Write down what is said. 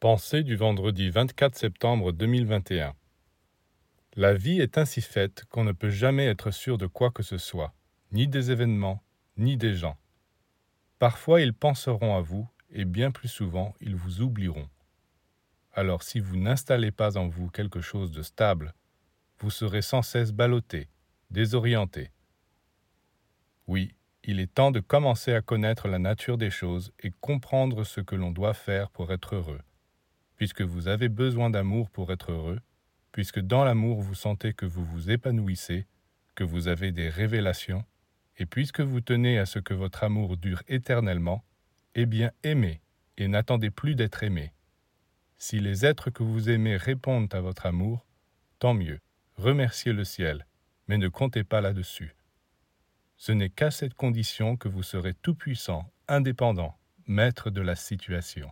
Pensée du vendredi 24 septembre 2021 La vie est ainsi faite qu'on ne peut jamais être sûr de quoi que ce soit, ni des événements, ni des gens. Parfois ils penseront à vous, et bien plus souvent ils vous oublieront. Alors si vous n'installez pas en vous quelque chose de stable, vous serez sans cesse ballotté, désorienté. Oui, il est temps de commencer à connaître la nature des choses et comprendre ce que l'on doit faire pour être heureux. Puisque vous avez besoin d'amour pour être heureux, puisque dans l'amour vous sentez que vous vous épanouissez, que vous avez des révélations, et puisque vous tenez à ce que votre amour dure éternellement, eh bien aimez et n'attendez plus d'être aimé. Si les êtres que vous aimez répondent à votre amour, tant mieux, remerciez le ciel, mais ne comptez pas là-dessus. Ce n'est qu'à cette condition que vous serez tout-puissant, indépendant, maître de la situation.